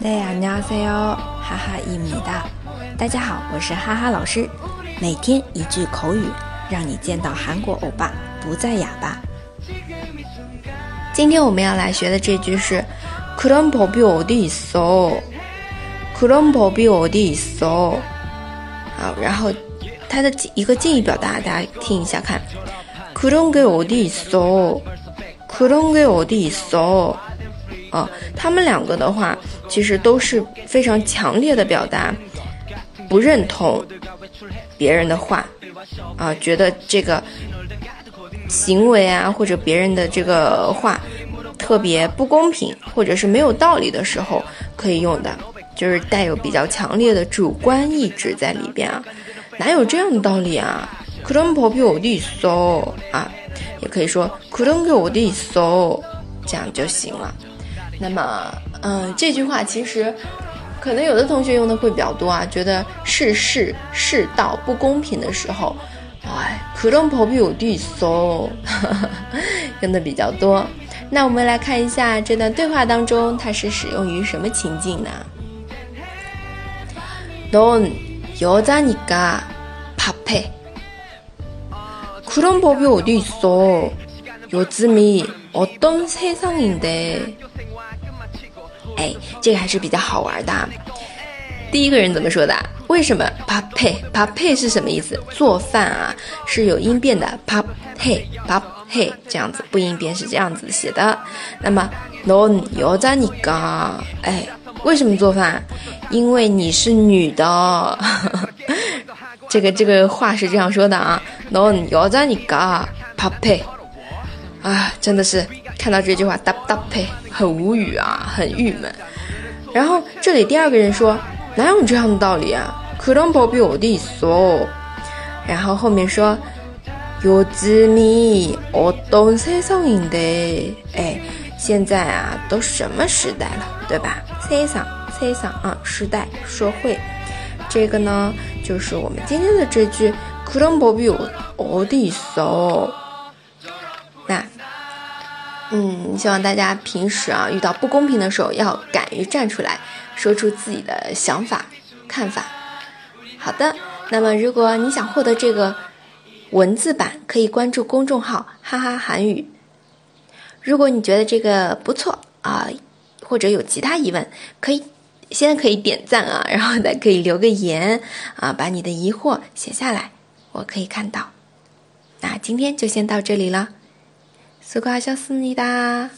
大家好，哈哈一米的，大家好，我是哈哈老师，每天一句口语，让你见到韩国欧巴不再哑巴。今天我们要来学的这句是그런법이어디있어그런법이어디있어好，然后它的一个近义表达，大家听一下看。그런게어디있어 그런게어디있어啊，他们两个的话，其实都是非常强烈的表达不认同别人的话啊，觉得这个行为啊或者别人的这个话特别不公平或者是没有道理的时候可以用的，就是带有比较强烈的主观意志在里边啊，哪有这样的道理啊？ 그런법이어디있어啊，也可以说그런게어디있어这样就行了。那么，嗯，这句话其实可能有的同学用的会比较多啊，觉得世事世道不公平的时候，哎，그런법이어디있어用的比较多。那我们来看一下这段对话当中，它是使用于什么情境呢？넌여자니까밥해 그런법이어디있어요즘이어떤세상인데哎，这个还是比较好玩的。第一个人怎么说的？为什么 pa pe pa pe 是什么意思？做饭啊，是有音变的 pa he pa he 这样子，不音变是这样子写的。那么 non yo za ni ga 哎，为什么做饭？因为你是女的。 这个这个话是这样说的啊，non yo za ni ga pa pe 啊，真的是。看到这句话，哒哒呸，很无语啊，很郁闷。然后这里第二个人说，哪有这样的道理啊？그런법이어디있어然后后面说，요즘이어떤세상인 데？ 哎，现在啊，都什么时代了，对吧？세상 세상啊，时代，社会。这个呢， 就是我们今天的这句그런법이어디있어那。嗯，希望大家平时啊遇到不公平的时候，要敢于站出来，说出自己的想法、看法。好的，那么如果你想获得这个文字版，可以关注公众号“哈哈韩语”。如果你觉得这个不错啊，或者有其他疑问，可以 先可以点赞啊，然后再可以留个言啊，把你的疑惑写下来，我可以看到。那今天就先到这里了。수고하셨습니다.